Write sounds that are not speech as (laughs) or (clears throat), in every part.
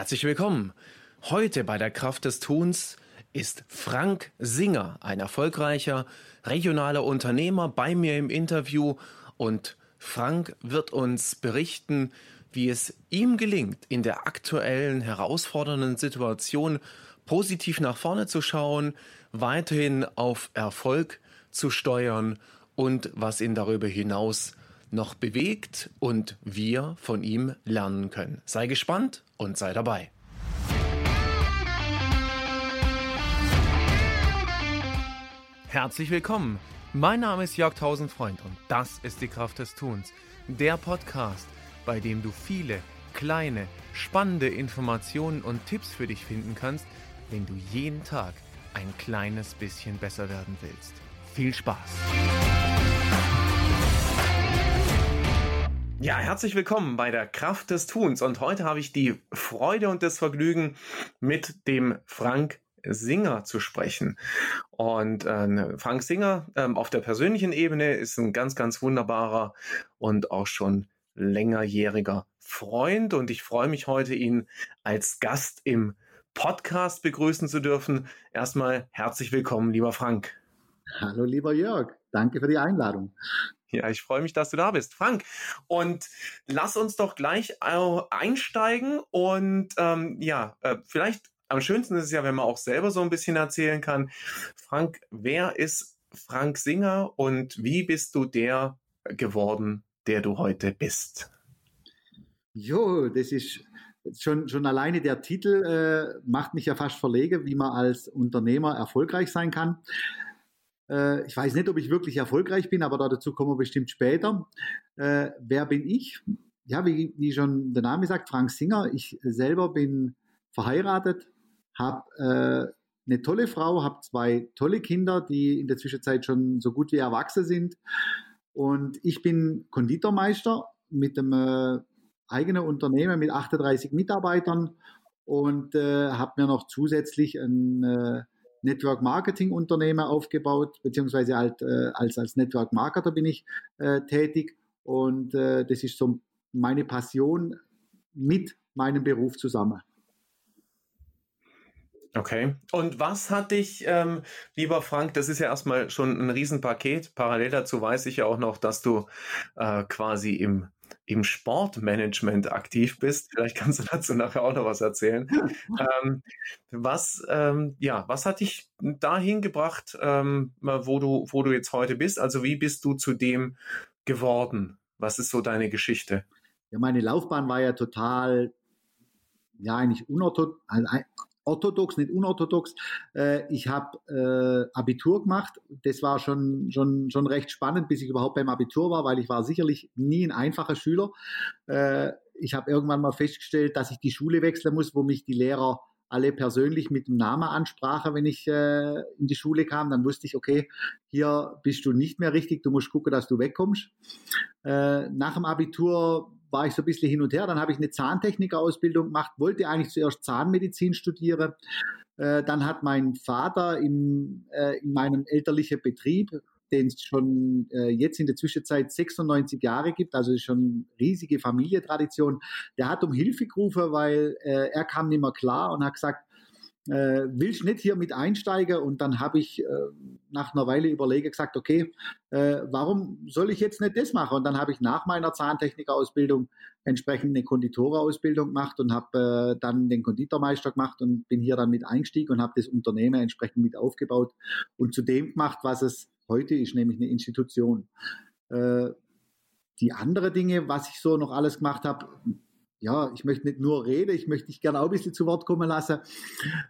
Herzlich willkommen. Heute bei der Kraft des Tuns ist Frank Singer, ein erfolgreicher regionaler Unternehmer, bei mir im Interview und Frank wird uns berichten, wie es ihm gelingt, in der aktuellen herausfordernden Situation positiv nach vorne zu schauen, weiterhin auf Erfolg zu steuern und was ihn darüber hinaus noch bewegt und wir von ihm lernen können. Sei gespannt und sei dabei. Herzlich willkommen. Mein Name ist Jörg Tausendfreund und das ist die Kraft des Tuns, der Podcast, bei dem du viele kleine, spannende Informationen und Tipps für dich finden kannst, wenn du jeden Tag ein kleines bisschen besser werden willst. Viel Spaß! Ja, herzlich willkommen bei der Kraft des Tuns. Und heute habe ich die Freude und das Vergnügen, mit dem Frank Singer zu sprechen. Und äh, Frank Singer ähm, auf der persönlichen Ebene ist ein ganz, ganz wunderbarer und auch schon längerjähriger Freund. Und ich freue mich heute, ihn als Gast im Podcast begrüßen zu dürfen. Erstmal herzlich willkommen, lieber Frank. Hallo, lieber Jörg. Danke für die Einladung. Ja, ich freue mich, dass du da bist, Frank. Und lass uns doch gleich einsteigen und ähm, ja, äh, vielleicht am schönsten ist es ja, wenn man auch selber so ein bisschen erzählen kann. Frank, wer ist Frank Singer und wie bist du der geworden, der du heute bist? Jo, das ist schon, schon alleine der Titel äh, macht mich ja fast verlegen, wie man als Unternehmer erfolgreich sein kann. Äh, ich weiß nicht, ob ich wirklich erfolgreich bin, aber dazu kommen wir bestimmt später. Äh, wer bin ich? Ja, wie, wie schon der Name sagt, Frank Singer. Ich selber bin verheiratet, habe äh, eine tolle Frau, habe zwei tolle Kinder, die in der Zwischenzeit schon so gut wie erwachsen sind. Und ich bin Konditormeister mit einem äh, eigenen Unternehmen mit 38 Mitarbeitern und äh, habe mir noch zusätzlich ein äh, Network Marketing Unternehmen aufgebaut, beziehungsweise halt, äh, als, als Network Marketer bin ich äh, tätig. Und äh, das ist so meine Passion mit meinem Beruf zusammen. Okay. Und was hat dich, ähm, lieber Frank, das ist ja erstmal schon ein Riesenpaket. Parallel dazu weiß ich ja auch noch, dass du äh, quasi im im Sportmanagement aktiv bist. Vielleicht kannst du dazu nachher auch noch was erzählen. (laughs) ähm, was, ähm, ja, was hat dich dahin gebracht, ähm, wo du, wo du jetzt heute bist? Also wie bist du zu dem geworden? Was ist so deine Geschichte? Ja, meine Laufbahn war ja total, ja, eigentlich unorthodox, also orthodox, nicht unorthodox. Äh, ich habe äh, Abitur gemacht. Das war schon, schon, schon recht spannend, bis ich überhaupt beim Abitur war, weil ich war sicherlich nie ein einfacher Schüler. Äh, ich habe irgendwann mal festgestellt, dass ich die Schule wechseln muss, wo mich die Lehrer alle persönlich mit dem Namen ansprachen, wenn ich äh, in die Schule kam. Dann wusste ich, okay, hier bist du nicht mehr richtig, du musst gucken, dass du wegkommst. Äh, nach dem Abitur war ich so ein bisschen hin und her. Dann habe ich eine Zahntechnikerausbildung gemacht, wollte eigentlich zuerst Zahnmedizin studieren. Äh, dann hat mein Vater im, äh, in meinem elterlichen Betrieb, den es schon äh, jetzt in der Zwischenzeit 96 Jahre gibt, also schon riesige Familientradition, der hat um Hilfe gerufen, weil äh, er kam nicht mehr klar und hat gesagt, äh, willst nicht hier mit einsteigen? Und dann habe ich äh, nach einer Weile überlege gesagt, okay, äh, warum soll ich jetzt nicht das machen? Und dann habe ich nach meiner Zahntechnikerausbildung entsprechend eine Konditorausbildung gemacht und habe äh, dann den Konditormeister gemacht und bin hier dann mit eingestiegen und habe das Unternehmen entsprechend mit aufgebaut und zu dem gemacht, was es heute ist, nämlich eine Institution. Äh, die andere Dinge, was ich so noch alles gemacht habe, ja, ich möchte nicht nur reden, ich möchte dich gerne auch ein bisschen zu Wort kommen lassen.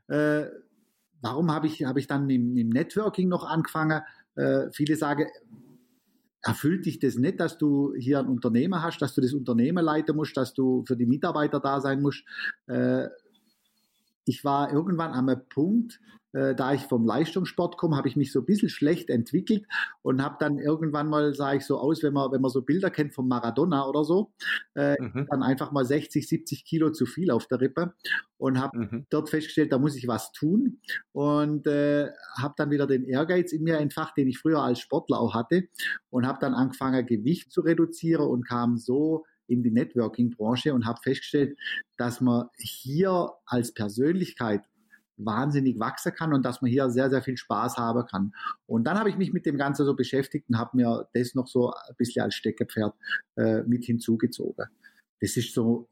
Äh, warum habe ich, hab ich dann mit, dem Networking noch angefangen? Äh, viele sagen, erfüllt dich das nicht, dass du hier ein Unternehmen hast, dass du das Unternehmen leiten musst, dass du für die Mitarbeiter da sein musst. Äh, ich war irgendwann am Punkt, äh, da ich vom Leistungssport komme, habe ich mich so ein bisschen schlecht entwickelt und habe dann irgendwann mal, sah ich so aus, wenn man, wenn man so Bilder kennt von Maradona oder so, äh, mhm. dann einfach mal 60, 70 Kilo zu viel auf der Rippe und habe mhm. dort festgestellt, da muss ich was tun und äh, habe dann wieder den Ehrgeiz in mir entfacht, den ich früher als Sportler auch hatte und habe dann angefangen, Gewicht zu reduzieren und kam so in die Networking-Branche und habe festgestellt, dass man hier als Persönlichkeit wahnsinnig wachsen kann und dass man hier sehr, sehr viel Spaß haben kann. Und dann habe ich mich mit dem Ganzen so beschäftigt und habe mir das noch so ein bisschen als Steckepferd äh, mit hinzugezogen. Das ist so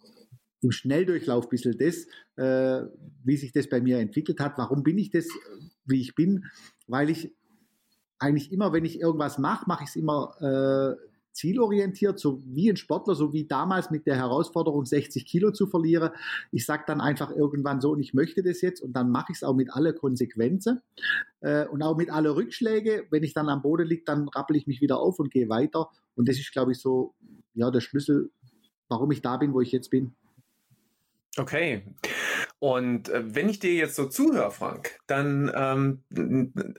im Schnelldurchlauf ein bisschen das, äh, wie sich das bei mir entwickelt hat. Warum bin ich das, wie ich bin? Weil ich eigentlich immer, wenn ich irgendwas mache, mache ich es immer äh, zielorientiert, so wie ein Sportler, so wie damals mit der Herausforderung, 60 Kilo zu verlieren. Ich sage dann einfach irgendwann so, und ich möchte das jetzt, und dann mache ich es auch mit aller Konsequenzen äh, und auch mit aller Rückschläge. Wenn ich dann am Boden liege, dann rappel ich mich wieder auf und gehe weiter. Und das ist, glaube ich, so ja der Schlüssel, warum ich da bin, wo ich jetzt bin. Okay. Und äh, wenn ich dir jetzt so zuhöre, Frank, dann, ähm,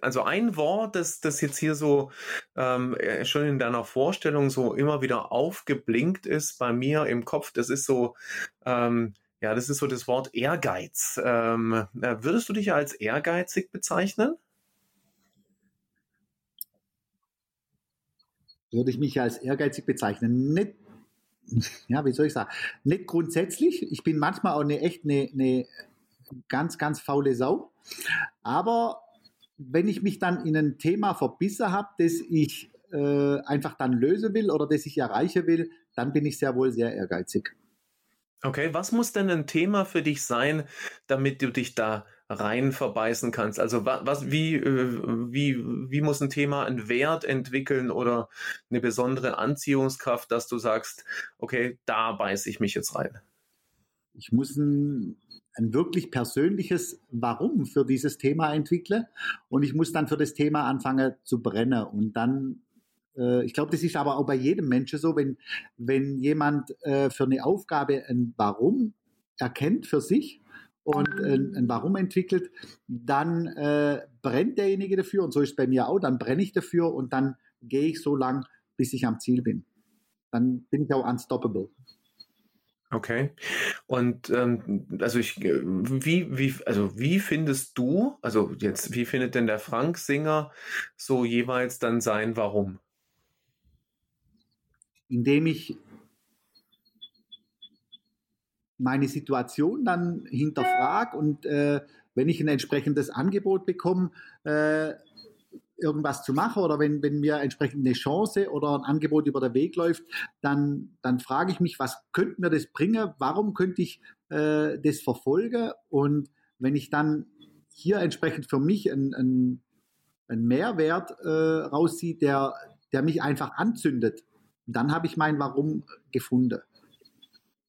also ein Wort, das, das jetzt hier so ähm, äh, schon in deiner Vorstellung so immer wieder aufgeblinkt ist bei mir im Kopf, das ist so, ähm, ja, das ist so das Wort Ehrgeiz. Ähm, äh, würdest du dich als ehrgeizig bezeichnen? Würde ich mich als ehrgeizig bezeichnen? Nicht ja, wie soll ich sagen, nicht grundsätzlich. Ich bin manchmal auch eine echt eine, eine ganz, ganz faule Sau. Aber wenn ich mich dann in ein Thema verbissen habe, das ich äh, einfach dann lösen will oder das ich erreichen will, dann bin ich sehr wohl sehr ehrgeizig. Okay, was muss denn ein Thema für dich sein, damit du dich da rein verbeißen kannst? Also was, wie, äh, wie, wie muss ein Thema einen Wert entwickeln oder eine besondere Anziehungskraft, dass du sagst, okay, da beiße ich mich jetzt rein? Ich muss ein, ein wirklich persönliches Warum für dieses Thema entwickeln und ich muss dann für das Thema anfangen zu brennen und dann äh, ich glaube, das ist aber auch bei jedem Menschen so, wenn, wenn jemand äh, für eine Aufgabe ein Warum erkennt für sich und ein, ein Warum entwickelt, dann äh, brennt derjenige dafür und so ist es bei mir auch, dann brenne ich dafür und dann gehe ich so lang, bis ich am Ziel bin. Dann bin ich auch unstoppable. Okay. Und ähm, also ich, wie, wie, also wie findest du, also jetzt, wie findet denn der Frank Singer so jeweils dann sein Warum? Indem ich meine Situation dann hinterfrage und äh, wenn ich ein entsprechendes Angebot bekomme, äh, irgendwas zu machen oder wenn, wenn mir entsprechend eine Chance oder ein Angebot über den Weg läuft, dann, dann frage ich mich, was könnte mir das bringen? Warum könnte ich äh, das verfolgen? Und wenn ich dann hier entsprechend für mich einen ein Mehrwert äh, rausziehe, der, der mich einfach anzündet, dann habe ich mein Warum gefunden.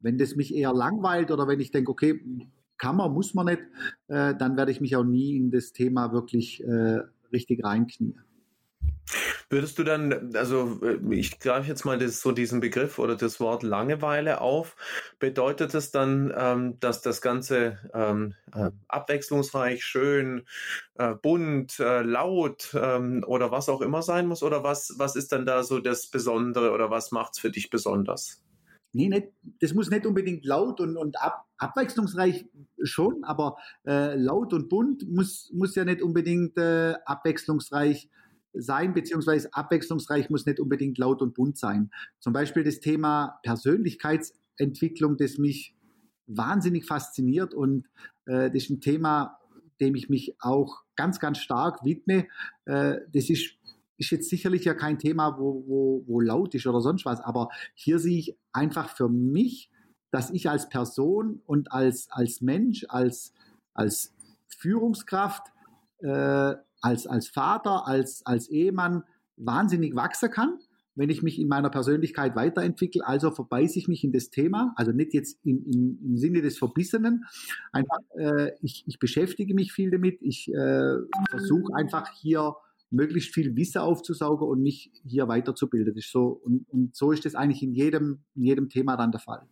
Wenn das mich eher langweilt oder wenn ich denke, okay, kann man, muss man nicht, äh, dann werde ich mich auch nie in das Thema wirklich äh, richtig reinknien. Würdest du dann, also äh, ich greife jetzt mal das, so diesen Begriff oder das Wort Langeweile auf, bedeutet es dann, ähm, dass das Ganze ähm, äh, abwechslungsreich, schön, äh, bunt, äh, laut ähm, oder was auch immer sein muss? Oder was, was ist dann da so das Besondere oder was macht es für dich besonders? Nee, nicht, das muss nicht unbedingt laut und, und ab, abwechslungsreich schon, aber äh, laut und bunt muss, muss ja nicht unbedingt äh, abwechslungsreich sein, beziehungsweise abwechslungsreich muss nicht unbedingt laut und bunt sein. Zum Beispiel das Thema Persönlichkeitsentwicklung, das mich wahnsinnig fasziniert und äh, das ist ein Thema, dem ich mich auch ganz, ganz stark widme. Äh, das ist ist jetzt sicherlich ja kein Thema, wo, wo, wo laut ist oder sonst was, aber hier sehe ich einfach für mich, dass ich als Person und als, als Mensch, als, als Führungskraft, äh, als, als Vater, als, als Ehemann wahnsinnig wachsen kann, wenn ich mich in meiner Persönlichkeit weiterentwickle. Also verbeiße ich mich in das Thema, also nicht jetzt in, in, im Sinne des Verbissenen. Einfach, äh, ich, ich beschäftige mich viel damit. Ich äh, versuche einfach hier möglichst viel Wissen aufzusaugen und mich hier weiterzubilden. Das ist so, und, und so ist das eigentlich in jedem, in jedem Thema dann der Fall.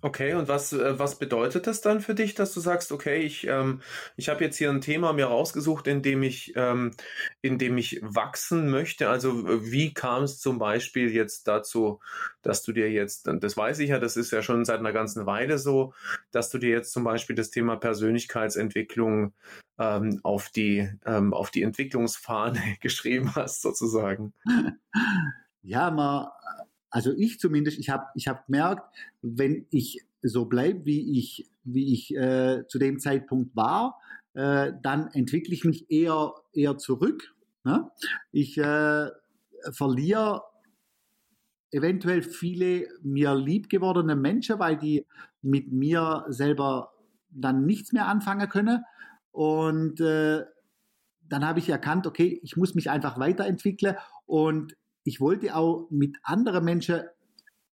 Okay, und was, äh, was bedeutet das dann für dich, dass du sagst, okay, ich, ähm, ich habe jetzt hier ein Thema mir rausgesucht, in dem ich, ähm, in dem ich wachsen möchte? Also wie kam es zum Beispiel jetzt dazu, dass du dir jetzt, das weiß ich ja, das ist ja schon seit einer ganzen Weile so, dass du dir jetzt zum Beispiel das Thema Persönlichkeitsentwicklung ähm, auf, die, ähm, auf die Entwicklungsfahne (laughs) geschrieben hast, sozusagen? Ja, man also ich zumindest, ich habe ich hab gemerkt, wenn ich so bleibe, wie ich, wie ich äh, zu dem Zeitpunkt war, äh, dann entwickle ich mich eher, eher zurück. Ne? Ich äh, verliere eventuell viele mir liebgewordene Menschen, weil die mit mir selber dann nichts mehr anfangen können. Und äh, dann habe ich erkannt, okay, ich muss mich einfach weiterentwickeln und ich wollte auch mit anderen Menschen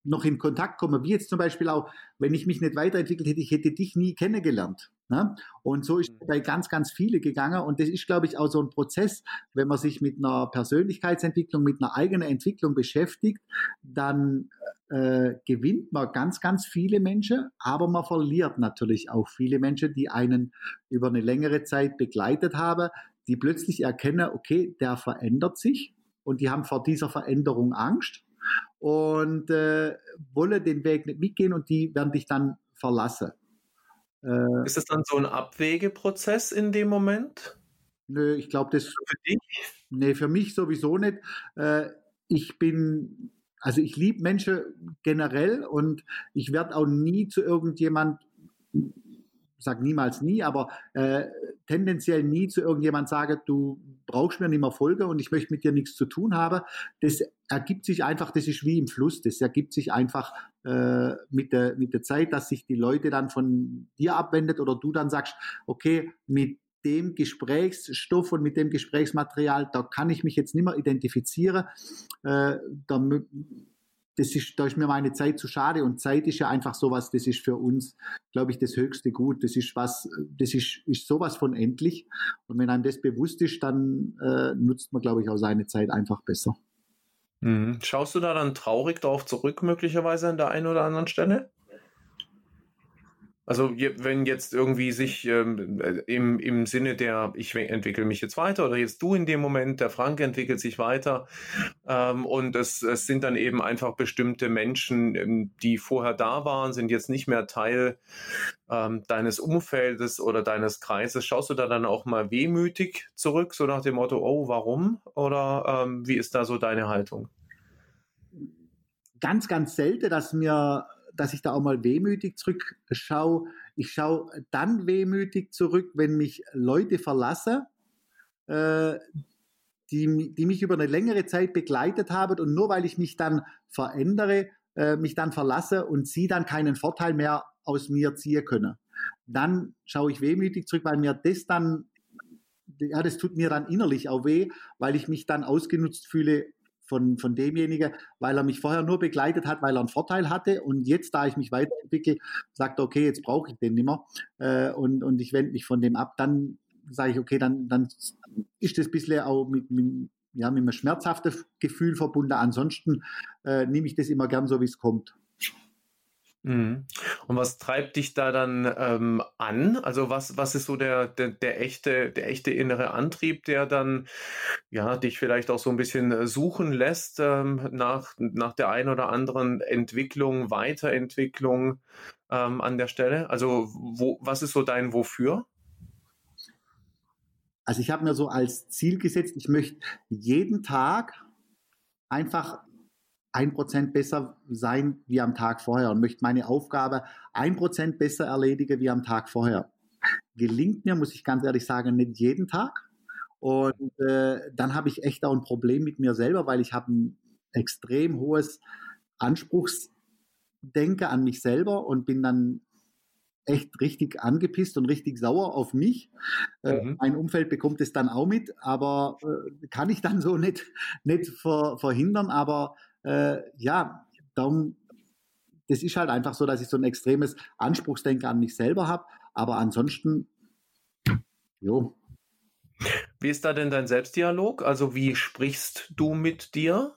noch in Kontakt kommen, wie jetzt zum Beispiel auch, wenn ich mich nicht weiterentwickelt hätte, ich hätte dich nie kennengelernt. Ne? Und so ist es mhm. bei ganz, ganz viele gegangen. Und das ist, glaube ich, auch so ein Prozess, wenn man sich mit einer Persönlichkeitsentwicklung, mit einer eigenen Entwicklung beschäftigt, dann äh, gewinnt man ganz, ganz viele Menschen, aber man verliert natürlich auch viele Menschen, die einen über eine längere Zeit begleitet haben, die plötzlich erkennen, okay, der verändert sich und die haben vor dieser Veränderung Angst und äh, wollen den Weg nicht mitgehen und die werden dich dann verlassen. Äh, ist es dann so ein Abwegeprozess in dem Moment? Nö, ich glaube, das für dich? Nee, für mich sowieso nicht. Äh, ich bin, also ich liebe Menschen generell und ich werde auch nie zu irgendjemand sage niemals nie, aber äh, tendenziell nie zu irgendjemand sagen, du brauchst mir nicht mehr Folge und ich möchte mit dir nichts zu tun haben. Das ergibt sich einfach, das ist wie im Fluss, das ergibt sich einfach äh, mit, der, mit der Zeit, dass sich die Leute dann von dir abwendet oder du dann sagst, okay, mit dem Gesprächsstoff und mit dem Gesprächsmaterial, da kann ich mich jetzt nicht mehr identifizieren. Äh, da das ist, da ist mir meine Zeit zu schade und Zeit ist ja einfach sowas, das ist für uns, glaube ich, das höchste Gut. Das ist was, das ist, ist sowas von endlich. Und wenn einem das bewusst ist, dann äh, nutzt man, glaube ich, auch seine Zeit einfach besser. Mhm. Schaust du da dann traurig darauf zurück, möglicherweise an der einen oder anderen Stelle? Also wenn jetzt irgendwie sich ähm, äh, im, im Sinne der, ich entwickle mich jetzt weiter oder jetzt du in dem Moment, der Frank entwickelt sich weiter ähm, und es, es sind dann eben einfach bestimmte Menschen, ähm, die vorher da waren, sind jetzt nicht mehr Teil ähm, deines Umfeldes oder deines Kreises. Schaust du da dann auch mal wehmütig zurück, so nach dem Motto, oh, warum? Oder ähm, wie ist da so deine Haltung? Ganz, ganz selten, dass mir dass ich da auch mal wehmütig zurückschaue. Ich schaue dann wehmütig zurück, wenn mich Leute verlassen, äh, die, die mich über eine längere Zeit begleitet haben und nur weil ich mich dann verändere, äh, mich dann verlasse und sie dann keinen Vorteil mehr aus mir ziehen können. Dann schaue ich wehmütig zurück, weil mir das dann, ja, das tut mir dann innerlich auch weh, weil ich mich dann ausgenutzt fühle von, von demjenigen, weil er mich vorher nur begleitet hat, weil er einen Vorteil hatte und jetzt, da ich mich weiterentwickle, sagt er, okay, jetzt brauche ich den nicht mehr äh, und, und ich wende mich von dem ab, dann sage ich, okay, dann, dann ist das ein bisschen auch mit, mit, ja, mit einem schmerzhaften Gefühl verbunden. Ansonsten äh, nehme ich das immer gern so, wie es kommt. Mhm. Und was treibt dich da dann ähm, an? Also was, was ist so der, der, der, echte, der echte innere Antrieb, der dann ja, dich vielleicht auch so ein bisschen äh, suchen lässt ähm, nach, nach der einen oder anderen Entwicklung, Weiterentwicklung ähm, an der Stelle? Also wo, was ist so dein Wofür? Also ich habe mir so als Ziel gesetzt, ich möchte jeden Tag einfach ein Prozent besser sein wie am Tag vorher und möchte meine Aufgabe ein Prozent besser erledigen wie am Tag vorher. Gelingt mir, muss ich ganz ehrlich sagen, nicht jeden Tag. Und äh, dann habe ich echt auch ein Problem mit mir selber, weil ich habe ein extrem hohes Anspruchsdenken an mich selber und bin dann echt richtig angepisst und richtig sauer auf mich. Äh, mhm. mein Umfeld bekommt es dann auch mit, aber äh, kann ich dann so nicht, nicht ver, verhindern. Aber äh, ja, darum, das ist halt einfach so, dass ich so ein extremes Anspruchsdenken an mich selber habe. Aber ansonsten, jo. Wie ist da denn dein Selbstdialog? Also wie sprichst du mit dir?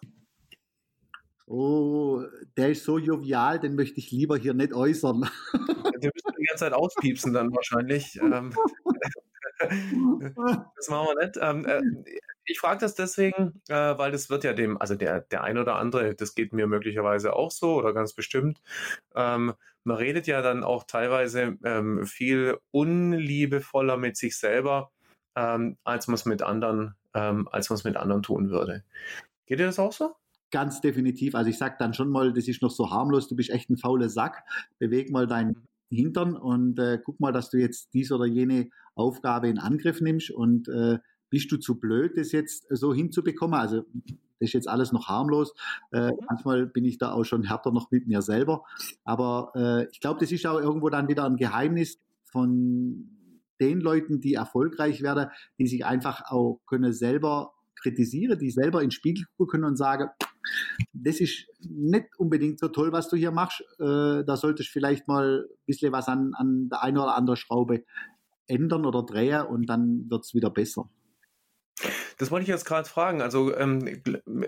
Oh, der ist so jovial, den möchte ich lieber hier nicht äußern. (laughs) Den müssen die ganze Zeit auspiepsen dann wahrscheinlich. Ähm, (laughs) das machen wir nicht. Ich frage das deswegen, äh, weil das wird ja dem, also der, der ein oder andere, das geht mir möglicherweise auch so oder ganz bestimmt. Ähm, man redet ja dann auch teilweise ähm, viel unliebevoller mit sich selber, ähm, als man es mit anderen, ähm, als man es mit anderen tun würde. Geht dir das auch so? Ganz definitiv. Also ich sage dann schon mal, das ist noch so harmlos, du bist echt ein fauler Sack. Beweg mal deinen mhm. Hintern und äh, guck mal, dass du jetzt dies oder jene Aufgabe in Angriff nimmst und äh, bist du zu blöd, das jetzt so hinzubekommen? Also das ist jetzt alles noch harmlos. Äh, mhm. manchmal bin ich da auch schon härter noch mit mir selber. Aber äh, ich glaube, das ist auch irgendwo dann wieder ein Geheimnis von den Leuten, die erfolgreich werden, die sich einfach auch können selber kritisieren, die selber ins Spiegel gucken können und sagen, das ist nicht unbedingt so toll, was du hier machst. Äh, da solltest du vielleicht mal ein bisschen was an, an der einen oder anderen Schraube ändern oder drehen und dann wird es wieder besser. Das wollte ich jetzt gerade fragen. Also ähm,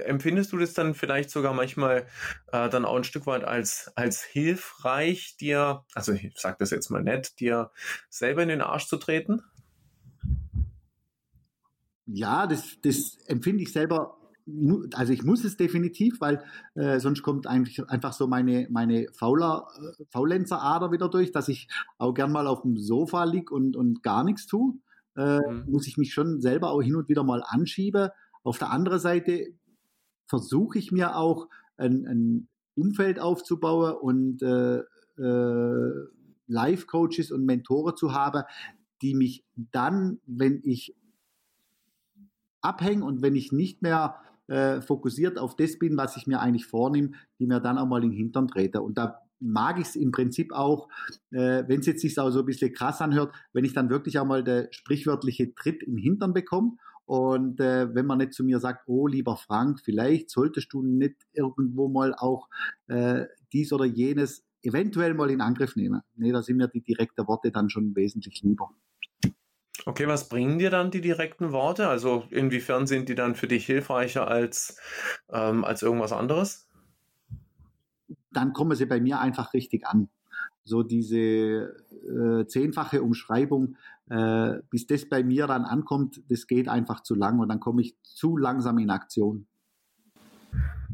empfindest du das dann vielleicht sogar manchmal äh, dann auch ein Stück weit als, als hilfreich, dir, also ich sag das jetzt mal nett, dir selber in den Arsch zu treten? Ja, das, das empfinde ich selber also ich muss es definitiv, weil äh, sonst kommt eigentlich einfach so meine, meine Fauler, äh, Faulenzerader wieder durch, dass ich auch gern mal auf dem Sofa lieg und, und gar nichts tue äh, mhm. muss ich mich schon selber auch hin und wieder mal anschieben. Auf der anderen Seite versuche ich mir auch ein, ein Umfeld aufzubauen und äh, äh, Life-Coaches und Mentoren zu haben, die mich dann, wenn ich abhänge und wenn ich nicht mehr äh, fokussiert auf das bin, was ich mir eigentlich vornehme, die mir dann auch mal in den Hintern trete. Und da mag ich es im Prinzip auch, äh, wenn es jetzt sich auch so ein bisschen krass anhört, wenn ich dann wirklich auch mal der sprichwörtliche Tritt im Hintern bekomme. Und äh, wenn man nicht zu mir sagt, oh lieber Frank, vielleicht solltest du nicht irgendwo mal auch äh, dies oder jenes eventuell mal in Angriff nehmen. Nee, da sind mir die direkten Worte dann schon wesentlich lieber. Okay, was bringen dir dann die direkten Worte? Also inwiefern sind die dann für dich hilfreicher als, ähm, als irgendwas anderes? Dann kommen sie bei mir einfach richtig an. So diese äh, zehnfache Umschreibung, äh, bis das bei mir dann ankommt, das geht einfach zu lang und dann komme ich zu langsam in Aktion.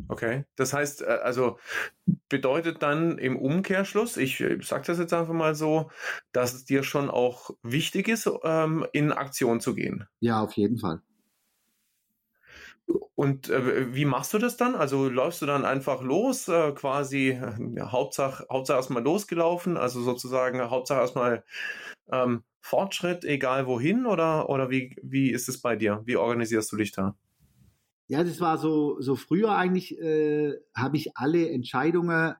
Okay, das heißt, äh, also bedeutet dann im Umkehrschluss, ich äh, sage das jetzt einfach mal so, dass es dir schon auch wichtig ist, ähm, in Aktion zu gehen. Ja, auf jeden Fall. Und äh, wie machst du das dann? Also läufst du dann einfach los, äh, quasi, ja, Hauptsache, Hauptsache erstmal losgelaufen, also sozusagen Hauptsache erstmal ähm, Fortschritt, egal wohin, oder, oder wie, wie ist es bei dir? Wie organisierst du dich da? Ja, das war so, so früher eigentlich, äh, habe ich alle Entscheidungen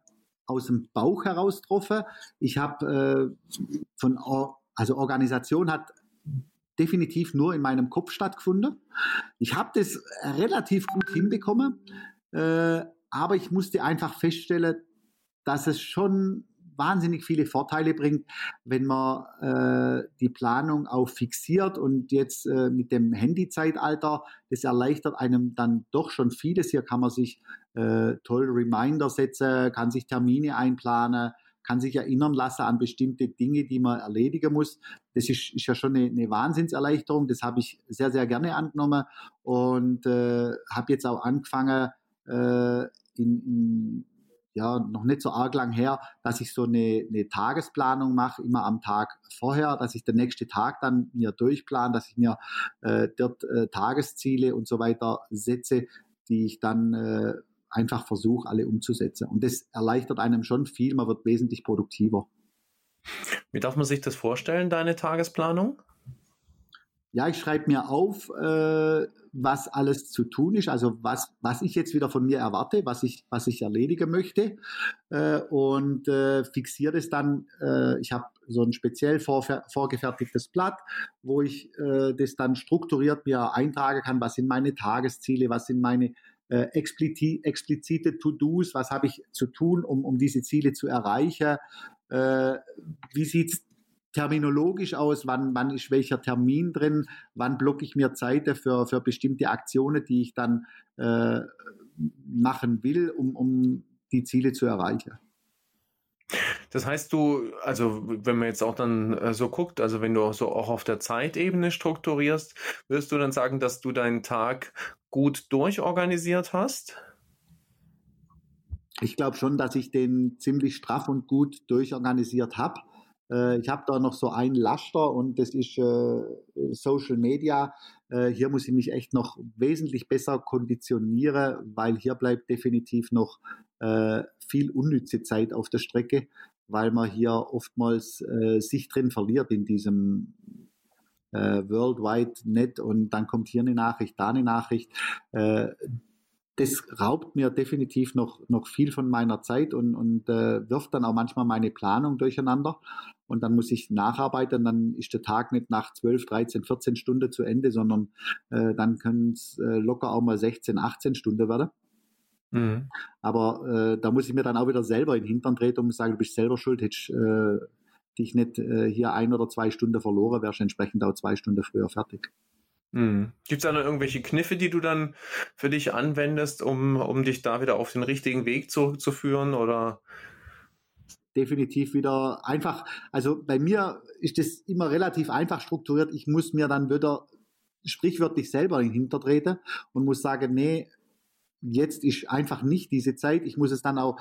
aus dem Bauch heraus getroffen. Ich habe äh, von, also Organisation hat definitiv nur in meinem Kopf stattgefunden. Ich habe das relativ gut hinbekommen, äh, aber ich musste einfach feststellen, dass es schon wahnsinnig viele Vorteile bringt, wenn man äh, die Planung auch fixiert und jetzt äh, mit dem Handy-Zeitalter, das erleichtert einem dann doch schon vieles. Hier kann man sich äh, toll Reminder setzen, kann sich Termine einplanen, kann sich erinnern lassen an bestimmte Dinge, die man erledigen muss. Das ist, ist ja schon eine, eine Wahnsinnserleichterung. Das habe ich sehr, sehr gerne angenommen und äh, habe jetzt auch angefangen, äh, in, in ja, noch nicht so arg lang her, dass ich so eine, eine Tagesplanung mache, immer am Tag vorher, dass ich den nächsten Tag dann mir durchplan, dass ich mir äh, dort äh, Tagesziele und so weiter setze, die ich dann äh, einfach versuche, alle umzusetzen. Und das erleichtert einem schon viel, man wird wesentlich produktiver. Wie darf man sich das vorstellen, deine Tagesplanung? Ja, ich schreibe mir auf, äh, was alles zu tun ist, also was, was ich jetzt wieder von mir erwarte, was ich, was ich erledigen möchte äh, und äh, fixiere das dann. Äh, ich habe so ein speziell vorgefertigtes Blatt, wo ich äh, das dann strukturiert mir eintragen kann, was sind meine Tagesziele, was sind meine äh, explizite To-Dos, was habe ich zu tun, um, um diese Ziele zu erreichen, äh, wie sieht es terminologisch aus, wann, wann ist welcher Termin drin, wann blocke ich mir Zeit für, für bestimmte Aktionen, die ich dann äh, machen will, um, um die Ziele zu erreichen. Das heißt, du, also wenn man jetzt auch dann äh, so guckt, also wenn du so auch auf der Zeitebene strukturierst, wirst du dann sagen, dass du deinen Tag gut durchorganisiert hast? Ich glaube schon, dass ich den ziemlich straff und gut durchorganisiert habe. Äh, ich habe da noch so ein Laster und das ist äh, Social Media. Äh, hier muss ich mich echt noch wesentlich besser konditionieren, weil hier bleibt definitiv noch äh, viel unnütze Zeit auf der Strecke, weil man hier oftmals äh, sich drin verliert in diesem äh, Worldwide Net und dann kommt hier eine Nachricht, da eine Nachricht. Äh, das raubt mir definitiv noch, noch viel von meiner Zeit und, und äh, wirft dann auch manchmal meine Planung durcheinander. Und dann muss ich nacharbeiten, dann ist der Tag nicht nach 12, 13, 14 Stunden zu Ende, sondern äh, dann können es äh, locker auch mal 16, 18 Stunden werden. Mhm. Aber äh, da muss ich mir dann auch wieder selber in den Hintern treten und sagen, du bist selber schuld, hättest äh, dich nicht äh, hier ein oder zwei Stunden verloren, wärst entsprechend auch zwei Stunden früher fertig. Mhm. Gibt es da noch irgendwelche Kniffe, die du dann für dich anwendest, um, um dich da wieder auf den richtigen Weg zurückzuführen? Oder? Definitiv wieder einfach. Also bei mir ist das immer relativ einfach strukturiert. Ich muss mir dann wieder sprichwörtlich selber in den Hintertreten und muss sagen, nee, jetzt ist einfach nicht diese Zeit. Ich muss es dann auch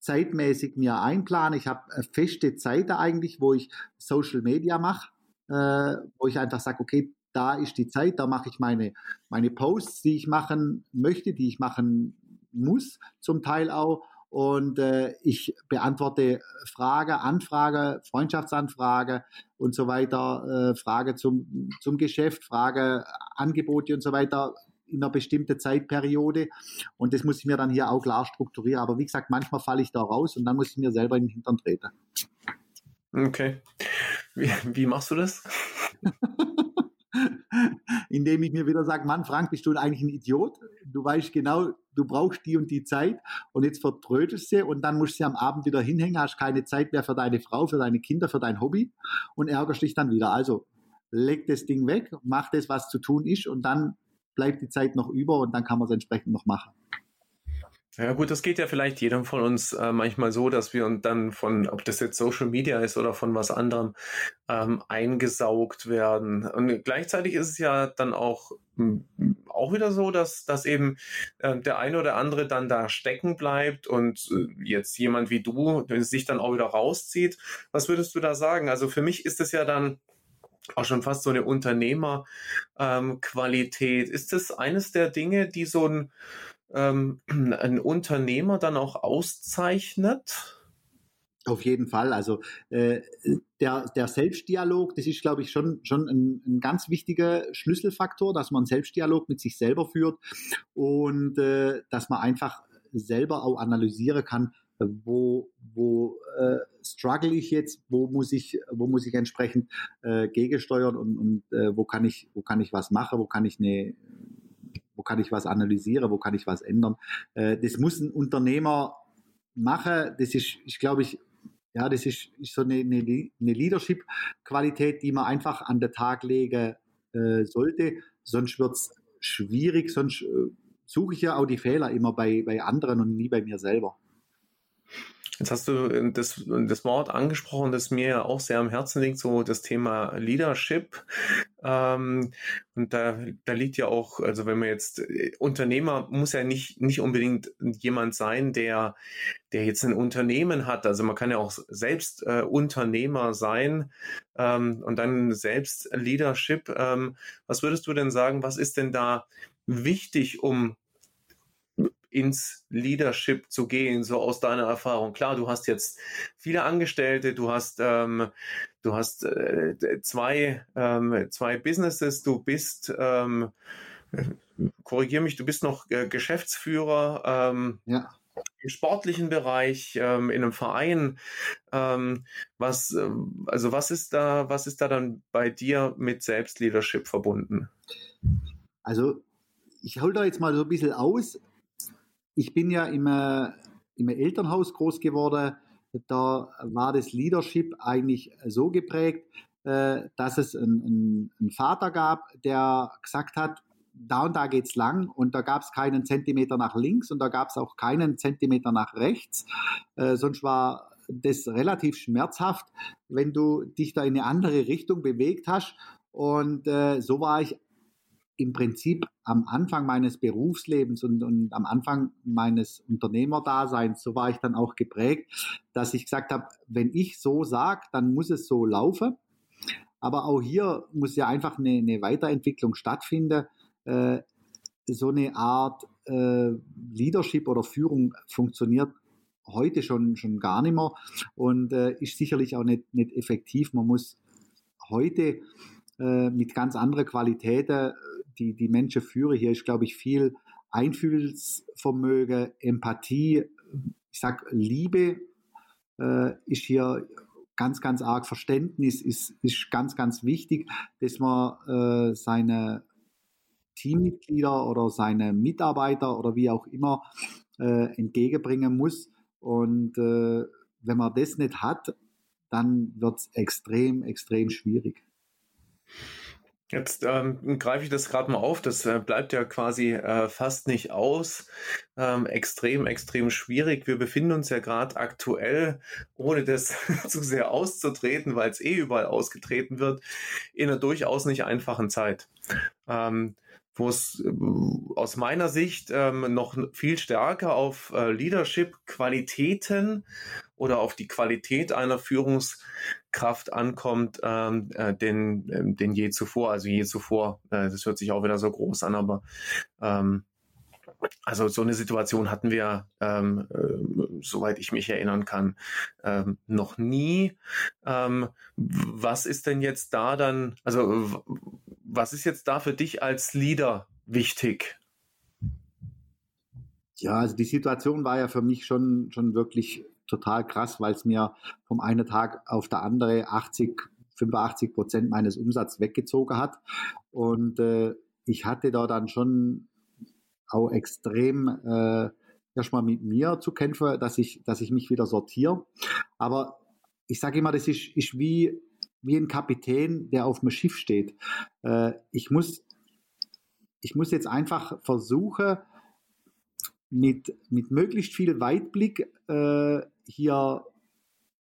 zeitmäßig mir einplanen. Ich habe feste Zeiten eigentlich, wo ich Social Media mache, äh, wo ich einfach sage, okay, da ist die Zeit, da mache ich meine, meine Posts, die ich machen möchte, die ich machen muss, zum Teil auch. Und äh, ich beantworte Frage, Anfrage, Freundschaftsanfrage und so weiter, äh, Frage zum, zum Geschäft, Frage, Angebote und so weiter in einer bestimmten Zeitperiode. Und das muss ich mir dann hier auch klar strukturieren. Aber wie gesagt, manchmal falle ich da raus und dann muss ich mir selber in den Hintern treten. Okay. Wie, wie machst du das? (laughs) indem ich mir wieder sage, Mann, Frank, bist du eigentlich ein Idiot? Du weißt genau, du brauchst die und die Zeit und jetzt vertrötest sie und dann musst du sie am Abend wieder hinhängen, hast keine Zeit mehr für deine Frau, für deine Kinder, für dein Hobby und ärgerst dich dann wieder. Also leg das Ding weg, mach das, was zu tun ist und dann bleibt die Zeit noch über und dann kann man es entsprechend noch machen. Ja gut, das geht ja vielleicht jedem von uns äh, manchmal so, dass wir uns dann von, ob das jetzt Social Media ist oder von was anderem, ähm, eingesaugt werden. Und gleichzeitig ist es ja dann auch, hm, auch wieder so, dass, dass eben äh, der eine oder andere dann da stecken bleibt und äh, jetzt jemand wie du sich dann auch wieder rauszieht. Was würdest du da sagen? Also für mich ist es ja dann, auch schon fast so eine Unternehmerqualität. Ist das eines der Dinge, die so ein ähm, (clears throat) ein Unternehmer dann auch auszeichnet? Auf jeden Fall. Also äh, der, der Selbstdialog, das ist, glaube ich, schon, schon ein, ein, ganz wichtiger Schlüsselfaktor, dass man einen Selbstdialog mit sich selber führt und äh, dass man einfach selber auch analysieren kann, wo, wo äh, struggle ich jetzt, wo muss ich, wo muss ich entsprechend äh, gegensteuern und, und äh, wo kann ich, wo kann ich was machen, wo kann ich eine wo kann ich was analysieren, wo kann ich was ändern. Äh, das muss ein Unternehmer machen. Das ist, ich glaube ich, ja, das ist, ist so eine, eine, eine Leadership-Qualität, die man einfach an den Tag legen äh, sollte. Sonst wird es schwierig, sonst äh, suche ich ja auch die Fehler immer bei, bei anderen und nie bei mir selber. Jetzt hast du äh, das, das Wort angesprochen, das mir auch sehr am Herzen liegt, so das Thema Leadership. Ähm, und da, da liegt ja auch, also wenn man jetzt äh, Unternehmer muss ja nicht, nicht unbedingt jemand sein, der, der jetzt ein Unternehmen hat. Also man kann ja auch selbst äh, Unternehmer sein ähm, und dann selbst Leadership. Ähm, was würdest du denn sagen, was ist denn da wichtig, um ins Leadership zu gehen, so aus deiner Erfahrung? Klar, du hast jetzt viele Angestellte, du hast, ähm, du hast äh, zwei, ähm, zwei Businesses, du bist, ähm, korrigier mich, du bist noch äh, Geschäftsführer. Ähm, ja im sportlichen Bereich, ähm, in einem Verein. Ähm, was, ähm, also was ist da, was ist da dann bei dir mit Selbstleadership verbunden? Also ich hole da jetzt mal so ein bisschen aus ich bin ja im, äh, im Elternhaus groß geworden. Da war das Leadership eigentlich so geprägt, äh, dass es einen, einen Vater gab, der gesagt hat, da und da geht's lang und da gab es keinen Zentimeter nach links und da gab es auch keinen Zentimeter nach rechts. Äh, sonst war das relativ schmerzhaft, wenn du dich da in eine andere Richtung bewegt hast. Und äh, so war ich im Prinzip am Anfang meines Berufslebens und, und am Anfang meines Unternehmerdaseins, so war ich dann auch geprägt, dass ich gesagt habe, wenn ich so sage, dann muss es so laufen. aber auch hier muss ja einfach eine, eine Weiterentwicklung stattfinden. Äh, so eine Art äh, Leadership oder Führung funktioniert heute schon, schon gar nicht mehr und äh, ist sicherlich auch nicht, nicht effektiv. Man muss heute äh, mit ganz anderen Qualitäten die, die Menschen führen. Hier ist, glaube ich, viel Einfühlsvermögen, Empathie, ich sag Liebe äh, ist hier ganz, ganz arg Verständnis ist, ist ganz, ganz wichtig, dass man äh, seine Teammitglieder oder seine Mitarbeiter oder wie auch immer äh, entgegenbringen muss. Und äh, wenn man das nicht hat, dann wird es extrem, extrem schwierig. Jetzt ähm, greife ich das gerade mal auf. Das äh, bleibt ja quasi äh, fast nicht aus. Ähm, extrem, extrem schwierig. Wir befinden uns ja gerade aktuell, ohne das (laughs) zu sehr auszutreten, weil es eh überall ausgetreten wird, in einer durchaus nicht einfachen Zeit. Ähm, wo es äh, aus meiner Sicht ähm, noch viel stärker auf äh, Leadership-Qualitäten oder auf die Qualität einer Führungskraft ankommt, ähm, äh, denn, äh, denn je zuvor. Also je zuvor, äh, das hört sich auch wieder so groß an, aber ähm, also so eine Situation hatten wir, ähm, äh, soweit ich mich erinnern kann, ähm, noch nie. Ähm, was ist denn jetzt da dann, also was ist jetzt da für dich als Leader wichtig? Ja, also die Situation war ja für mich schon, schon wirklich total krass, weil es mir vom einen Tag auf der andere 80, 85 Prozent meines Umsatzes weggezogen hat. Und äh, ich hatte da dann schon auch extrem äh, erstmal mit mir zu kämpfen, dass ich, dass ich mich wieder sortiere. Aber ich sage immer, das ist, ist wie, wie ein Kapitän, der auf dem Schiff steht. Äh, ich, muss, ich muss jetzt einfach versuchen, mit, mit möglichst viel Weitblick äh, hier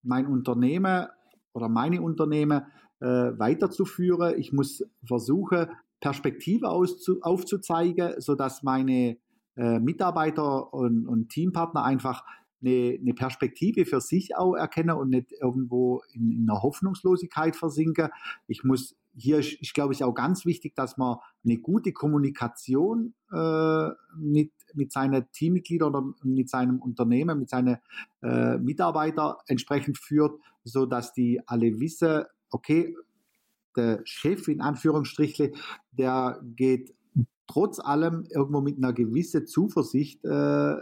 mein Unternehmen oder meine Unternehmen äh, weiterzuführen. Ich muss versuchen, Perspektive aufzuzeigen, sodass meine äh, Mitarbeiter und, und, Teampartner einfach eine, eine, Perspektive für sich auch erkennen und nicht irgendwo in, in einer Hoffnungslosigkeit versinken. Ich muss hier ist, ist, glaube ich, auch ganz wichtig, dass man eine gute Kommunikation äh, mit, mit seinen Teammitgliedern oder mit seinem Unternehmen, mit seinen äh, Mitarbeitern entsprechend führt, so dass die alle wissen, okay, der Chef in Anführungsstrichen, der geht trotz allem irgendwo mit einer gewissen Zuversicht äh,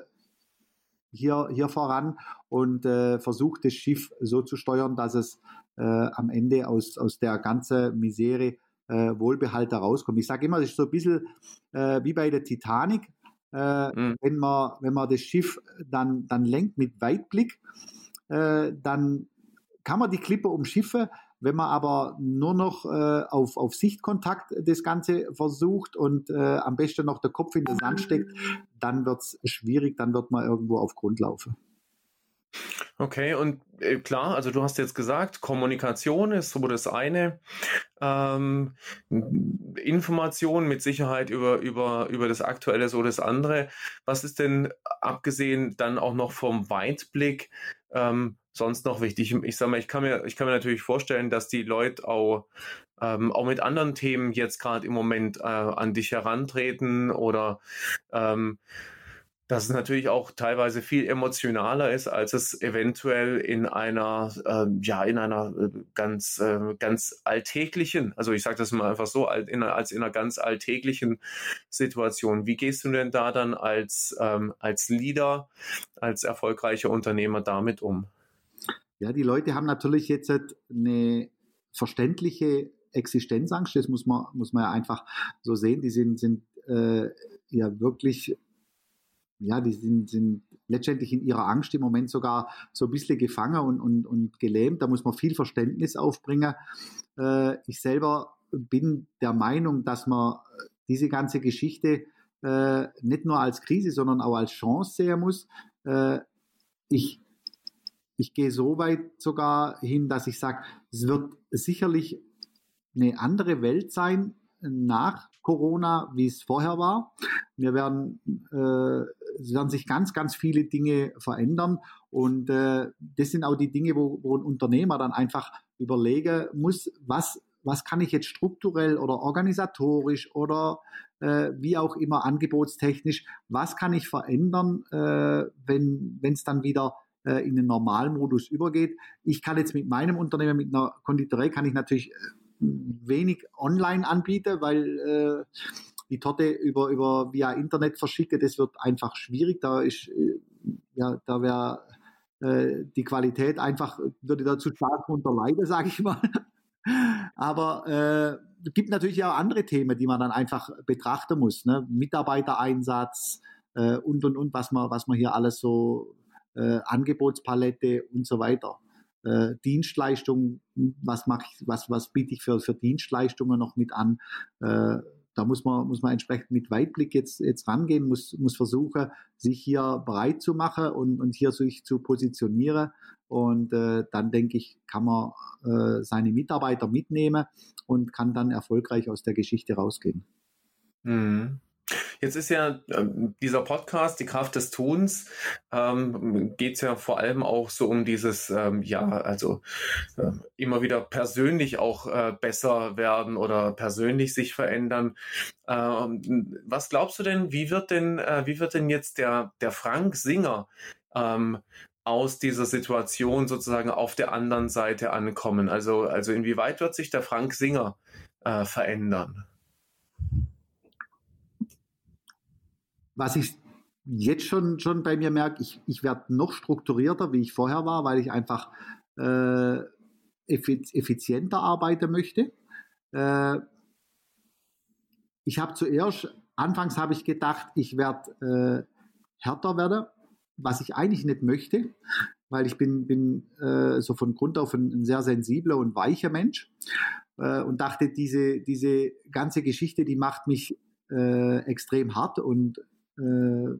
hier, hier voran und äh, versucht das Schiff so zu steuern, dass es äh, am Ende aus, aus der ganzen Misere äh, Wohlbehalter rauskommt. Ich sage immer, das ist so ein bisschen äh, wie bei der Titanic. Äh, mhm. wenn, man, wenn man das Schiff dann, dann lenkt mit Weitblick, äh, dann kann man die Klippe umschiffen. Wenn man aber nur noch äh, auf, auf Sichtkontakt das Ganze versucht und äh, am besten noch der Kopf in den Sand steckt, dann wird es schwierig, dann wird man irgendwo auf Grund laufen. Okay, und äh, klar, also du hast jetzt gesagt, Kommunikation ist so das eine. Ähm, Information mit Sicherheit über, über, über das Aktuelle so das andere. Was ist denn abgesehen dann auch noch vom Weitblick ähm, sonst noch wichtig? Ich sag mal, ich kann mir, ich kann mir natürlich vorstellen, dass die Leute auch, ähm, auch mit anderen Themen jetzt gerade im Moment äh, an dich herantreten oder ähm, dass es natürlich auch teilweise viel emotionaler ist, als es eventuell in einer, äh, ja, in einer äh, ganz, äh, ganz alltäglichen, also ich sage das mal einfach so, als in, einer ganz alltäglichen Situation. Wie gehst du denn da dann als, ähm, als Leader, als erfolgreicher Unternehmer damit um? Ja, die Leute haben natürlich jetzt eine verständliche Existenzangst, das muss man, muss man ja einfach so sehen. Die sind, sind äh, ja wirklich ja, die sind, sind letztendlich in ihrer Angst im Moment sogar so ein bisschen gefangen und, und, und gelähmt. Da muss man viel Verständnis aufbringen. Äh, ich selber bin der Meinung, dass man diese ganze Geschichte äh, nicht nur als Krise, sondern auch als Chance sehen muss. Äh, ich, ich gehe so weit sogar hin, dass ich sage, es wird sicherlich eine andere Welt sein nach Corona, wie es vorher war. Wir werden, äh, werden sich ganz, ganz viele Dinge verändern und äh, das sind auch die Dinge, wo, wo ein Unternehmer dann einfach überlegen muss, was was kann ich jetzt strukturell oder organisatorisch oder äh, wie auch immer angebotstechnisch, was kann ich verändern, äh, wenn es dann wieder äh, in den normalen Modus übergeht. Ich kann jetzt mit meinem Unternehmen, mit einer Konditorei, kann ich natürlich äh, wenig online anbieten, weil äh, die Torte über, über via Internet verschicke, das wird einfach schwierig. Da ist, äh, ja, da wäre äh, die Qualität einfach, würde dazu stark unterleiden, (laughs) sage ich mal. Aber äh, gibt natürlich auch andere Themen, die man dann einfach betrachten muss. Ne? Mitarbeitereinsatz äh, und und und, was man, was man hier alles so äh, Angebotspalette und so weiter. Äh, Dienstleistungen, was mache ich, was, was biete ich für, für Dienstleistungen noch mit an? Äh, da muss man, muss man entsprechend mit Weitblick jetzt, jetzt rangehen, muss, muss versuchen, sich hier bereit zu machen und, und hier sich zu positionieren. Und äh, dann denke ich, kann man äh, seine Mitarbeiter mitnehmen und kann dann erfolgreich aus der Geschichte rausgehen. Mhm. Jetzt ist ja äh, dieser Podcast, die Kraft des Tuns, ähm, geht es ja vor allem auch so um dieses, ähm, ja, also äh, immer wieder persönlich auch äh, besser werden oder persönlich sich verändern. Ähm, was glaubst du denn, wie wird denn, äh, wie wird denn jetzt der, der Frank Singer ähm, aus dieser Situation sozusagen auf der anderen Seite ankommen? Also, also inwieweit wird sich der Frank Singer äh, verändern? Was ich jetzt schon, schon bei mir merke, ich, ich werde noch strukturierter, wie ich vorher war, weil ich einfach äh, effizienter arbeiten möchte. Äh, ich habe zuerst, anfangs habe ich gedacht, ich werde äh, härter werden, was ich eigentlich nicht möchte, weil ich bin, bin äh, so von Grund auf ein, ein sehr sensibler und weicher Mensch äh, und dachte, diese, diese ganze Geschichte, die macht mich äh, extrem hart und äh,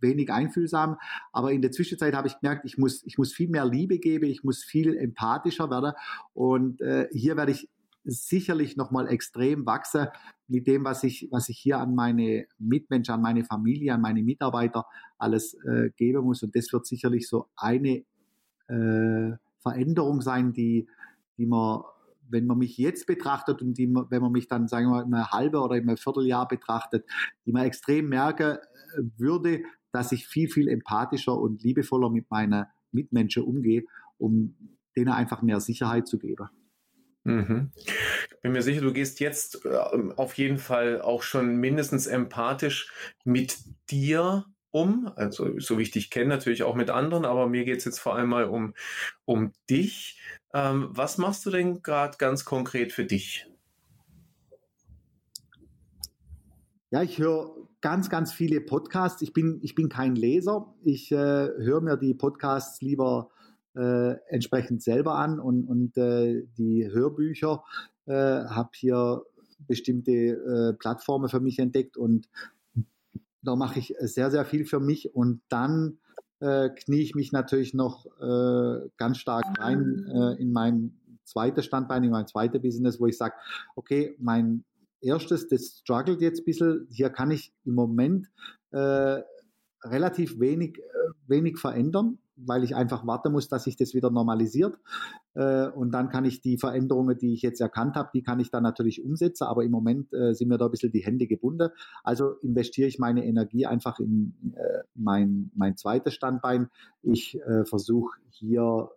wenig einfühlsam. Aber in der Zwischenzeit habe ich gemerkt, ich muss, ich muss viel mehr Liebe geben, ich muss viel empathischer werden. Und äh, hier werde ich sicherlich nochmal extrem wachsen mit dem, was ich, was ich hier an meine Mitmenschen, an meine Familie, an meine Mitarbeiter alles äh, geben muss. Und das wird sicherlich so eine äh, Veränderung sein, die, die man wenn man mich jetzt betrachtet und die, wenn man mich dann, sagen wir mal, im halben oder im Vierteljahr betrachtet, die man extrem merke, würde, dass ich viel, viel empathischer und liebevoller mit meinen Mitmenschen umgehe, um denen einfach mehr Sicherheit zu geben. Mhm. Bin mir sicher, du gehst jetzt äh, auf jeden Fall auch schon mindestens empathisch mit dir um. Also, so wie ich dich kenne, natürlich auch mit anderen, aber mir geht es jetzt vor allem mal um, um dich. Ähm, was machst du denn gerade ganz konkret für dich? Ja, ich höre ganz, ganz viele Podcasts. Ich bin, ich bin kein Leser. Ich äh, höre mir die Podcasts lieber äh, entsprechend selber an und, und äh, die Hörbücher äh, habe hier bestimmte äh, Plattformen für mich entdeckt und da mache ich sehr, sehr viel für mich und dann äh, knie ich mich natürlich noch äh, ganz stark rein äh, in mein zweites Standbein, in mein zweites Business, wo ich sage, okay, mein erstes, das struggelt jetzt ein bisschen. Hier kann ich im Moment äh, relativ wenig, äh, wenig verändern, weil ich einfach warten muss, dass sich das wieder normalisiert. Äh, und dann kann ich die Veränderungen, die ich jetzt erkannt habe, die kann ich dann natürlich umsetzen. Aber im Moment äh, sind mir da ein bisschen die Hände gebunden. Also investiere ich meine Energie einfach in äh, mein, mein zweites Standbein. Ich äh, versuche hier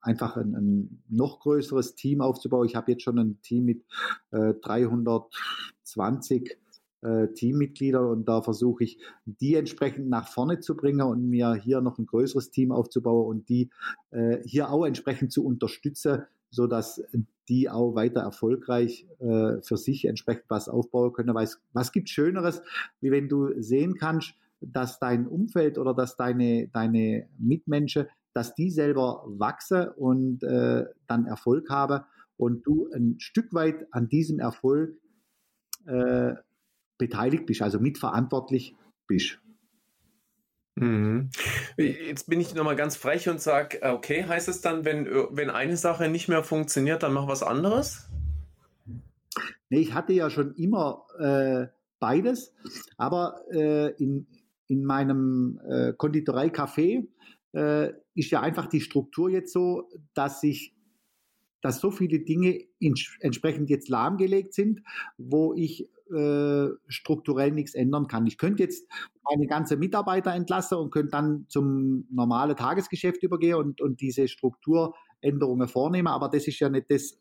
einfach ein, ein, noch größeres Team aufzubauen. Ich habe jetzt schon ein Team mit äh, 320 äh, Teammitgliedern und da versuche ich, die entsprechend nach vorne zu bringen und mir hier noch ein größeres Team aufzubauen und die äh, hier auch entsprechend zu unterstützen, so dass die auch weiter erfolgreich äh, für sich entsprechend was aufbauen können. Weil es, was gibt Schöneres, wie wenn du sehen kannst, dass dein Umfeld oder dass deine, deine Mitmenschen dass die selber wachsen und äh, dann Erfolg haben und du ein Stück weit an diesem Erfolg äh, beteiligt bist, also mitverantwortlich bist. Mhm. Jetzt bin ich nochmal ganz frech und sage, okay, heißt es dann, wenn, wenn eine Sache nicht mehr funktioniert, dann mach was anderes? Nee, ich hatte ja schon immer äh, beides, aber äh, in, in meinem äh, Konditorei-Café äh, ist ja einfach die Struktur jetzt so, dass ich dass so viele Dinge entsprechend jetzt lahmgelegt sind, wo ich äh, strukturell nichts ändern kann. Ich könnte jetzt meine ganze Mitarbeiter entlassen und könnte dann zum normalen Tagesgeschäft übergehen und, und diese Strukturänderungen vornehmen, aber das ist ja nicht das,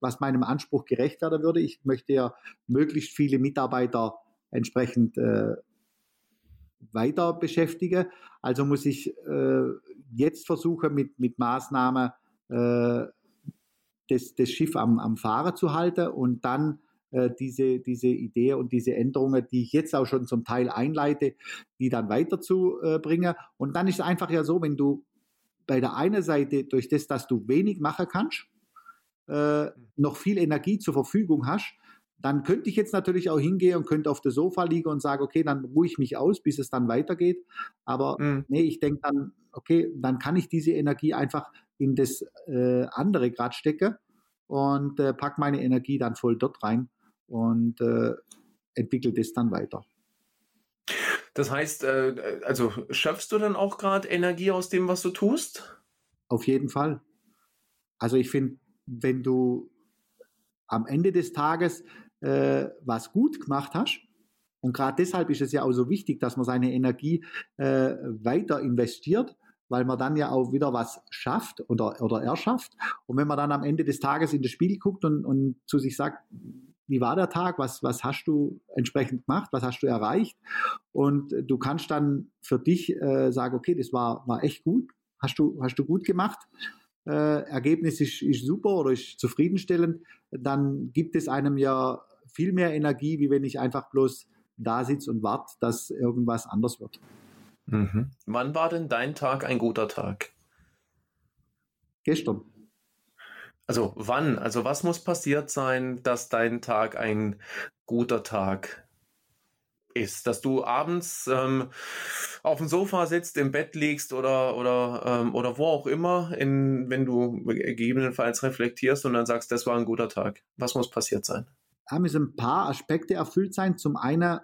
was meinem Anspruch gerecht werden würde. Ich möchte ja möglichst viele Mitarbeiter entsprechend äh, weiter beschäftigen. Also muss ich äh, jetzt versuchen, mit, mit Maßnahmen äh, das, das Schiff am, am Fahren zu halten und dann äh, diese, diese Idee und diese Änderungen, die ich jetzt auch schon zum Teil einleite, die dann weiterzubringen. Und dann ist es einfach ja so, wenn du bei der einen Seite durch das, dass du wenig machen kannst, äh, noch viel Energie zur Verfügung hast, dann könnte ich jetzt natürlich auch hingehen und könnte auf der Sofa liegen und sagen, okay, dann ruhe ich mich aus, bis es dann weitergeht. Aber mhm. nee, ich denke dann, okay, dann kann ich diese Energie einfach in das äh, andere Grad stecken und äh, pack meine Energie dann voll dort rein und äh, entwickle das dann weiter. Das heißt, äh, also schöpfst du dann auch gerade Energie aus dem, was du tust? Auf jeden Fall. Also ich finde, wenn du am Ende des Tages äh, was gut gemacht hast, und gerade deshalb ist es ja auch so wichtig, dass man seine Energie äh, weiter investiert, weil man dann ja auch wieder was schafft oder, oder erschafft. Und wenn man dann am Ende des Tages in das Spiel guckt und, und zu sich sagt, wie war der Tag, was, was hast du entsprechend gemacht, was hast du erreicht? Und du kannst dann für dich äh, sagen, okay, das war, war echt gut, hast du, hast du gut gemacht, äh, Ergebnis ist, ist super oder ist zufriedenstellend, dann gibt es einem ja viel mehr Energie, wie wenn ich einfach bloß da sitze und warte, dass irgendwas anders wird. Mhm. Wann war denn dein Tag ein guter Tag? Gestern. Also wann? Also was muss passiert sein, dass dein Tag ein guter Tag ist? Dass du abends ähm, auf dem Sofa sitzt, im Bett liegst oder oder ähm, oder wo auch immer, in, wenn du gegebenenfalls reflektierst und dann sagst, das war ein guter Tag. Was muss passiert sein? Da müssen ein paar Aspekte erfüllt sein. Zum einen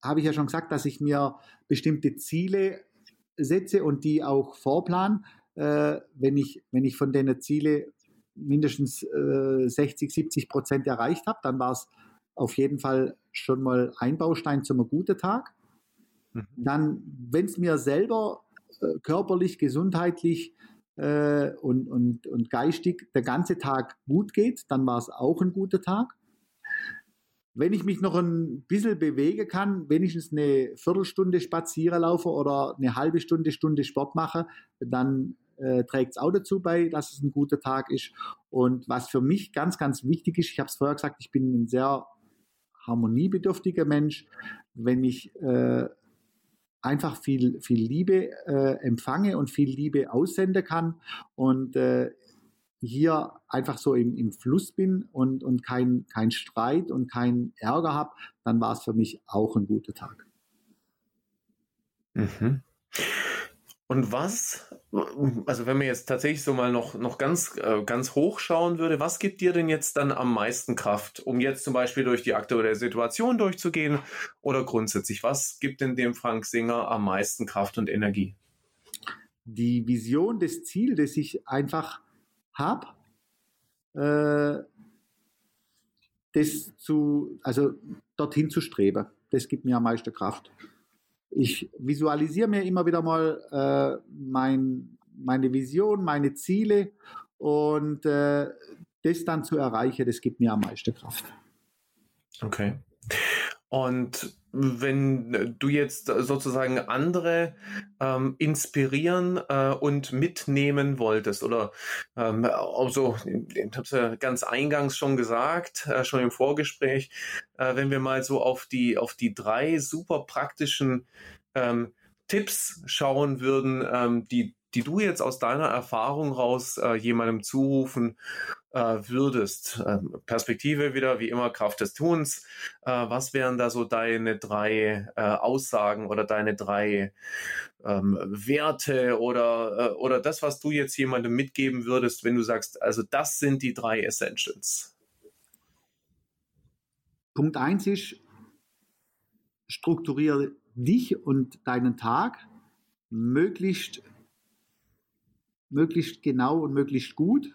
habe ich ja schon gesagt, dass ich mir bestimmte Ziele setze und die auch vorplan. Äh, wenn, ich, wenn ich von den Zielen mindestens äh, 60, 70 Prozent erreicht habe, dann war es auf jeden Fall schon mal ein Baustein zum guten Tag. Mhm. Dann, wenn es mir selber äh, körperlich, gesundheitlich äh, und, und, und geistig der ganze Tag gut geht, dann war es auch ein guter Tag wenn ich mich noch ein bisschen bewegen kann, wenigstens eine Viertelstunde spazieren laufe oder eine halbe Stunde, Stunde Sport mache, dann äh, trägt es auch dazu bei, dass es ein guter Tag ist. Und was für mich ganz, ganz wichtig ist, ich habe es vorher gesagt, ich bin ein sehr harmoniebedürftiger Mensch. Wenn ich äh, einfach viel, viel Liebe äh, empfange und viel Liebe aussenden kann und äh, hier einfach so im, im Fluss bin und, und kein, kein Streit und kein Ärger habe, dann war es für mich auch ein guter Tag. Mhm. Und was, also wenn man jetzt tatsächlich so mal noch, noch ganz, äh, ganz hoch schauen würde, was gibt dir denn jetzt dann am meisten Kraft, um jetzt zum Beispiel durch die aktuelle Situation durchzugehen oder grundsätzlich, was gibt denn dem Frank Singer am meisten Kraft und Energie? Die Vision, das Ziel, das ich einfach habe, äh, das zu, also dorthin zu streben. Das gibt mir am meisten Kraft. Ich visualisiere mir immer wieder mal äh, mein, meine Vision, meine Ziele und äh, das dann zu erreichen, das gibt mir am meisten Kraft. Okay. Und wenn du jetzt sozusagen andere ähm, inspirieren äh, und mitnehmen wolltest oder ähm, also ich habe ja ganz eingangs schon gesagt, äh, schon im Vorgespräch, äh, wenn wir mal so auf die auf die drei super praktischen ähm, Tipps schauen würden, ähm, die die du jetzt aus deiner Erfahrung raus äh, jemandem zurufen äh, würdest? Ähm, Perspektive wieder, wie immer, Kraft des Tuns. Äh, was wären da so deine drei äh, Aussagen oder deine drei ähm, Werte oder, äh, oder das, was du jetzt jemandem mitgeben würdest, wenn du sagst, also das sind die drei Essentials? Punkt eins ist, strukturiere dich und deinen Tag möglichst möglichst genau und möglichst gut.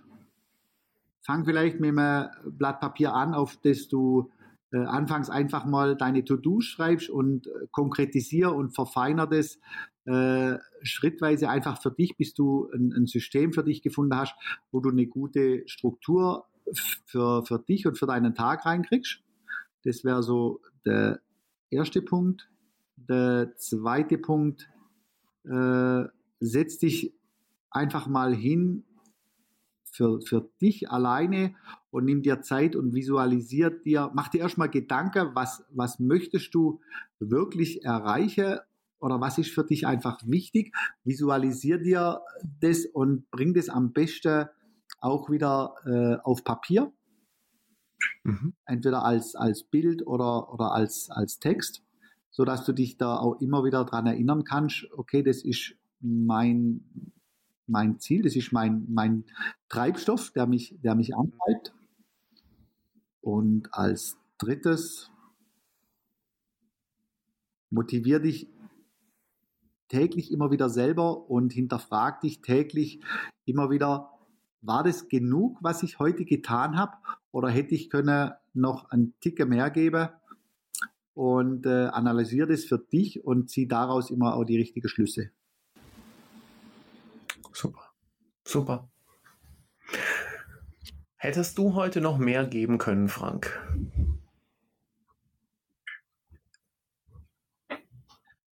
Fang vielleicht mit einem Blatt Papier an, auf das du äh, anfangs einfach mal deine To-Do schreibst und äh, konkretisier und verfeiner das äh, schrittweise einfach für dich, bis du ein, ein, System für dich gefunden hast, wo du eine gute Struktur für, für dich und für deinen Tag reinkriegst. Das wäre so der erste Punkt. Der zweite Punkt, äh, setz dich einfach mal hin für, für dich alleine und nimm dir Zeit und visualisiert dir, mach dir erstmal Gedanken, was, was möchtest du wirklich erreichen oder was ist für dich einfach wichtig. Visualisier dir das und bring das am besten auch wieder äh, auf Papier. Mhm. Entweder als, als Bild oder, oder als, als Text, sodass du dich da auch immer wieder daran erinnern kannst, okay, das ist mein, mein Ziel, das ist mein, mein Treibstoff, der mich, der mich antreibt. Und als drittes, motivier dich täglich immer wieder selber und hinterfrag dich täglich immer wieder, war das genug, was ich heute getan habe? Oder hätte ich können noch einen Ticke mehr geben? Und äh, analysiere das für dich und zieh daraus immer auch die richtigen Schlüsse. Super. Super. Hättest du heute noch mehr geben können, Frank?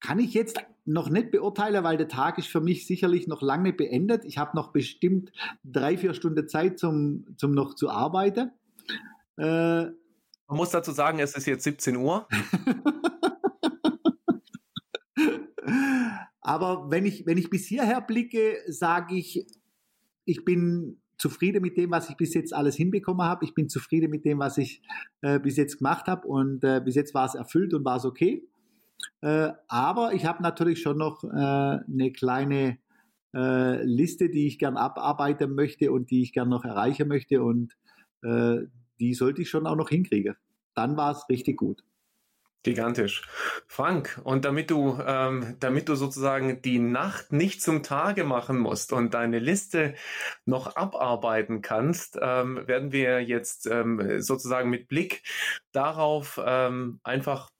Kann ich jetzt noch nicht beurteilen, weil der Tag ist für mich sicherlich noch lange beendet. Ich habe noch bestimmt drei, vier Stunden Zeit zum, zum noch zu arbeiten. Äh, Man muss dazu sagen, es ist jetzt 17 Uhr. (laughs) Aber wenn ich, wenn ich bis hierher blicke, sage ich, ich bin zufrieden mit dem, was ich bis jetzt alles hinbekommen habe. Ich bin zufrieden mit dem, was ich äh, bis jetzt gemacht habe und äh, bis jetzt war es erfüllt und war es okay. Äh, aber ich habe natürlich schon noch äh, eine kleine äh, Liste, die ich gern abarbeiten möchte und die ich gern noch erreichen möchte und äh, die sollte ich schon auch noch hinkriegen. Dann war es richtig gut. Gigantisch. Frank, und damit du, ähm, damit du sozusagen die Nacht nicht zum Tage machen musst und deine Liste noch abarbeiten kannst, ähm, werden wir jetzt ähm, sozusagen mit Blick darauf ähm, einfach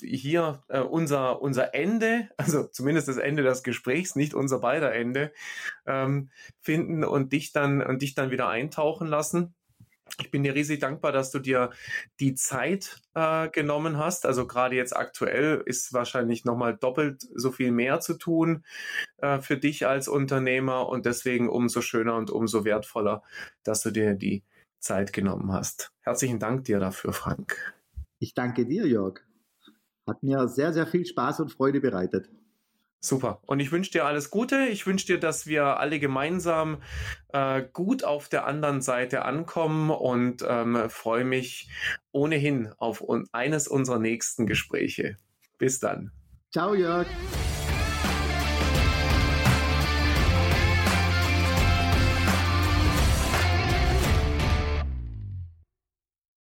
hier äh, unser, unser Ende, also zumindest das Ende des Gesprächs, nicht unser beider Ende, ähm, finden und dich dann und dich dann wieder eintauchen lassen ich bin dir riesig dankbar, dass du dir die Zeit äh, genommen hast. Also gerade jetzt aktuell ist wahrscheinlich nochmal doppelt so viel mehr zu tun äh, für dich als Unternehmer und deswegen umso schöner und umso wertvoller, dass du dir die Zeit genommen hast. Herzlichen Dank dir dafür, Frank. Ich danke dir, Jörg. Hat mir sehr, sehr viel Spaß und Freude bereitet. Super. Und ich wünsche dir alles Gute. Ich wünsche dir, dass wir alle gemeinsam äh, gut auf der anderen Seite ankommen und ähm, freue mich ohnehin auf un eines unserer nächsten Gespräche. Bis dann. Ciao, Jörg.